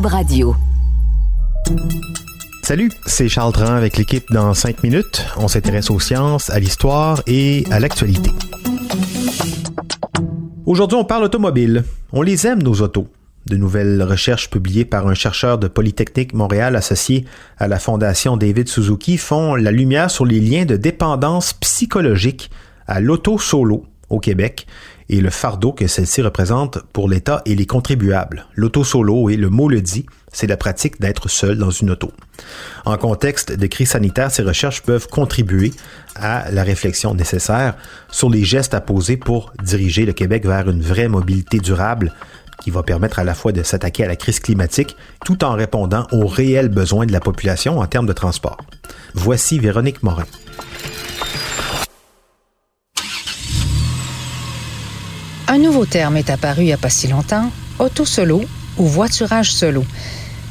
Radio. Salut, c'est Charles Dran avec l'équipe dans 5 minutes. On s'intéresse aux sciences, à l'histoire et à l'actualité. Aujourd'hui, on parle automobile. On les aime, nos autos. De nouvelles recherches publiées par un chercheur de Polytechnique Montréal associé à la Fondation David Suzuki font la lumière sur les liens de dépendance psychologique à l'auto solo au Québec et le fardeau que celle-ci représente pour l'État et les contribuables. L'auto solo, et le mot le dit, c'est la pratique d'être seul dans une auto. En contexte de crise sanitaire, ces recherches peuvent contribuer à la réflexion nécessaire sur les gestes à poser pour diriger le Québec vers une vraie mobilité durable qui va permettre à la fois de s'attaquer à la crise climatique tout en répondant aux réels besoins de la population en termes de transport. Voici Véronique Morin. Un nouveau terme est apparu il n'y a pas si longtemps, auto-solo ou voiturage solo.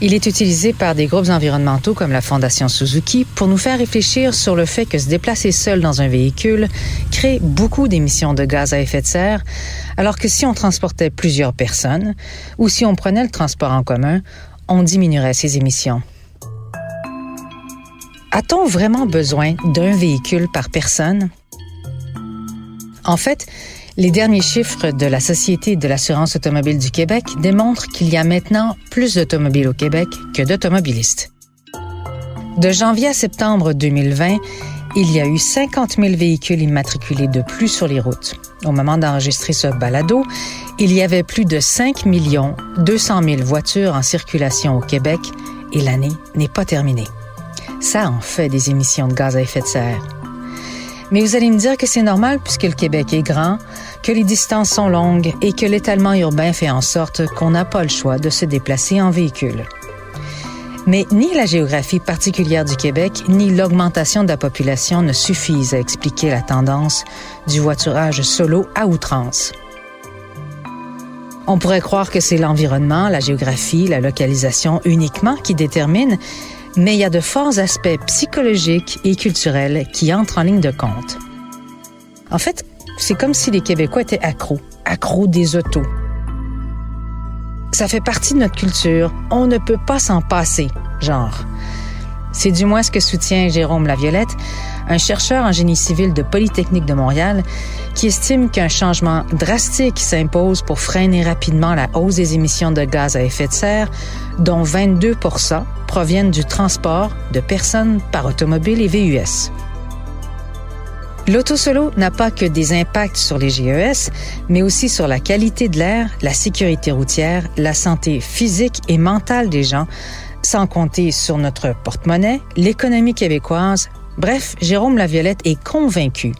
Il est utilisé par des groupes environnementaux comme la Fondation Suzuki pour nous faire réfléchir sur le fait que se déplacer seul dans un véhicule crée beaucoup d'émissions de gaz à effet de serre, alors que si on transportait plusieurs personnes ou si on prenait le transport en commun, on diminuerait ces émissions. A-t-on vraiment besoin d'un véhicule par personne? En fait, les derniers chiffres de la Société de l'assurance automobile du Québec démontrent qu'il y a maintenant plus d'automobiles au Québec que d'automobilistes. De janvier à septembre 2020, il y a eu 50 000 véhicules immatriculés de plus sur les routes. Au moment d'enregistrer ce balado, il y avait plus de 5 200 000 voitures en circulation au Québec et l'année n'est pas terminée. Ça en fait des émissions de gaz à effet de serre. Mais vous allez me dire que c'est normal puisque le Québec est grand, que les distances sont longues et que l'étalement urbain fait en sorte qu'on n'a pas le choix de se déplacer en véhicule. Mais ni la géographie particulière du Québec, ni l'augmentation de la population ne suffisent à expliquer la tendance du voiturage solo à outrance. On pourrait croire que c'est l'environnement, la géographie, la localisation uniquement qui déterminent, mais il y a de forts aspects psychologiques et culturels qui entrent en ligne de compte. En fait, c'est comme si les Québécois étaient accros, accros des autos. Ça fait partie de notre culture, on ne peut pas s'en passer, genre. C'est du moins ce que soutient Jérôme Laviolette, un chercheur en génie civil de Polytechnique de Montréal, qui estime qu'un changement drastique s'impose pour freiner rapidement la hausse des émissions de gaz à effet de serre, dont 22 proviennent du transport de personnes par automobile et VUS. L'auto-solo n'a pas que des impacts sur les GES, mais aussi sur la qualité de l'air, la sécurité routière, la santé physique et mentale des gens, sans compter sur notre porte-monnaie, l'économie québécoise, Bref, Jérôme Laviolette est convaincu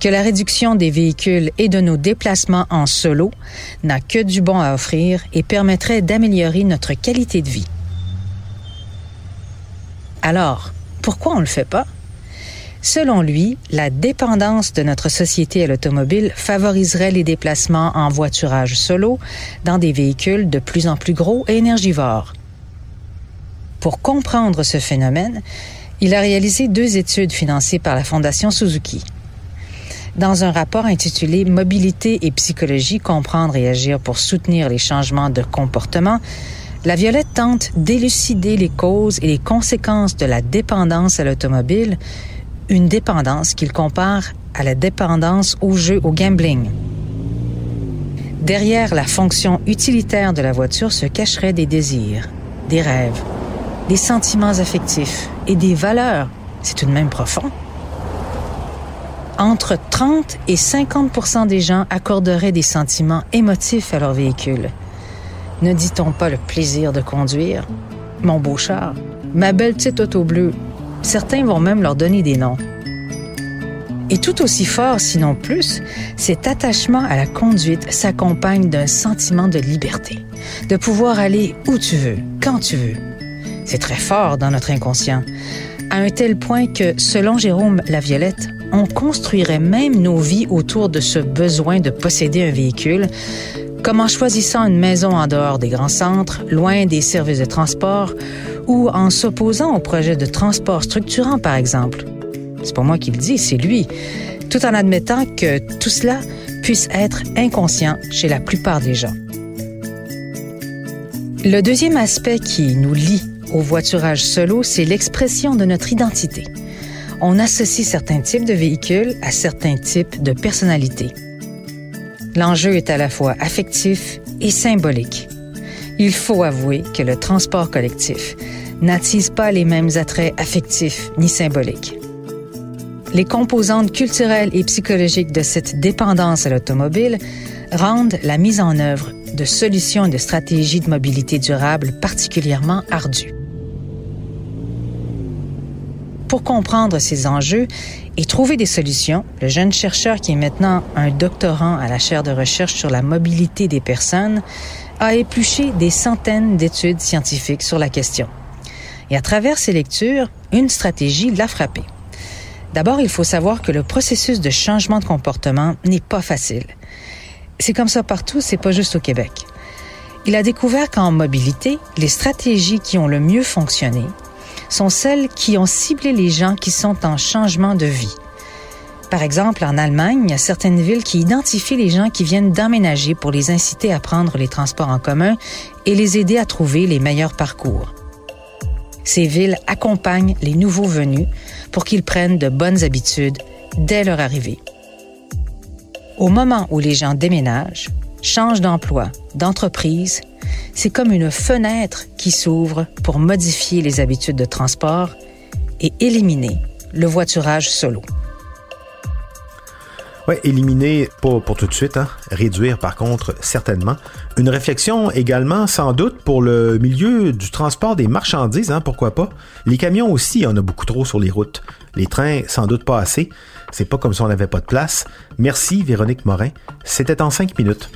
que la réduction des véhicules et de nos déplacements en solo n'a que du bon à offrir et permettrait d'améliorer notre qualité de vie. Alors, pourquoi on ne le fait pas? Selon lui, la dépendance de notre société à l'automobile favoriserait les déplacements en voiturage solo dans des véhicules de plus en plus gros et énergivores. Pour comprendre ce phénomène, il a réalisé deux études financées par la Fondation Suzuki. Dans un rapport intitulé Mobilité et psychologie, comprendre et agir pour soutenir les changements de comportement, la Violette tente d'élucider les causes et les conséquences de la dépendance à l'automobile, une dépendance qu'il compare à la dépendance au jeu, au gambling. Derrière la fonction utilitaire de la voiture se cacheraient des désirs, des rêves, des sentiments affectifs et des valeurs. C'est tout de même profond. Entre 30 et 50% des gens accorderaient des sentiments émotifs à leur véhicule. Ne dit-on pas le plaisir de conduire? Mon beau char, ma belle petite auto bleue. Certains vont même leur donner des noms. Et tout aussi fort, sinon plus, cet attachement à la conduite s'accompagne d'un sentiment de liberté, de pouvoir aller où tu veux, quand tu veux. C'est très fort dans notre inconscient, à un tel point que, selon Jérôme Laviolette, on construirait même nos vies autour de ce besoin de posséder un véhicule, comme en choisissant une maison en dehors des grands centres, loin des services de transport, ou en s'opposant au projet de transport structurant, par exemple. C'est pas moi qui le dis, c'est lui, tout en admettant que tout cela puisse être inconscient chez la plupart des gens. Le deuxième aspect qui nous lie au voiturage solo, c'est l'expression de notre identité. On associe certains types de véhicules à certains types de personnalités. L'enjeu est à la fois affectif et symbolique. Il faut avouer que le transport collectif n'attise pas les mêmes attraits affectifs ni symboliques. Les composantes culturelles et psychologiques de cette dépendance à l'automobile rendent la mise en œuvre de solutions et de stratégies de mobilité durable particulièrement ardues. Pour comprendre ces enjeux et trouver des solutions, le jeune chercheur qui est maintenant un doctorant à la chaire de recherche sur la mobilité des personnes a épluché des centaines d'études scientifiques sur la question. Et à travers ces lectures, une stratégie l'a frappé. D'abord, il faut savoir que le processus de changement de comportement n'est pas facile. C'est comme ça partout, c'est pas juste au Québec. Il a découvert qu'en mobilité, les stratégies qui ont le mieux fonctionné sont celles qui ont ciblé les gens qui sont en changement de vie. Par exemple, en Allemagne, il y a certaines villes qui identifient les gens qui viennent d'emménager pour les inciter à prendre les transports en commun et les aider à trouver les meilleurs parcours. Ces villes accompagnent les nouveaux venus pour qu'ils prennent de bonnes habitudes dès leur arrivée. Au moment où les gens déménagent, changent d'emploi, d'entreprise, c'est comme une fenêtre qui s'ouvre pour modifier les habitudes de transport et éliminer le voiturage solo. Éliminer, pas pour tout de suite, hein. réduire par contre, certainement. Une réflexion également, sans doute, pour le milieu du transport des marchandises, hein, pourquoi pas. Les camions aussi, on a beaucoup trop sur les routes. Les trains, sans doute pas assez. C'est pas comme si on n'avait pas de place. Merci, Véronique Morin. C'était en cinq minutes.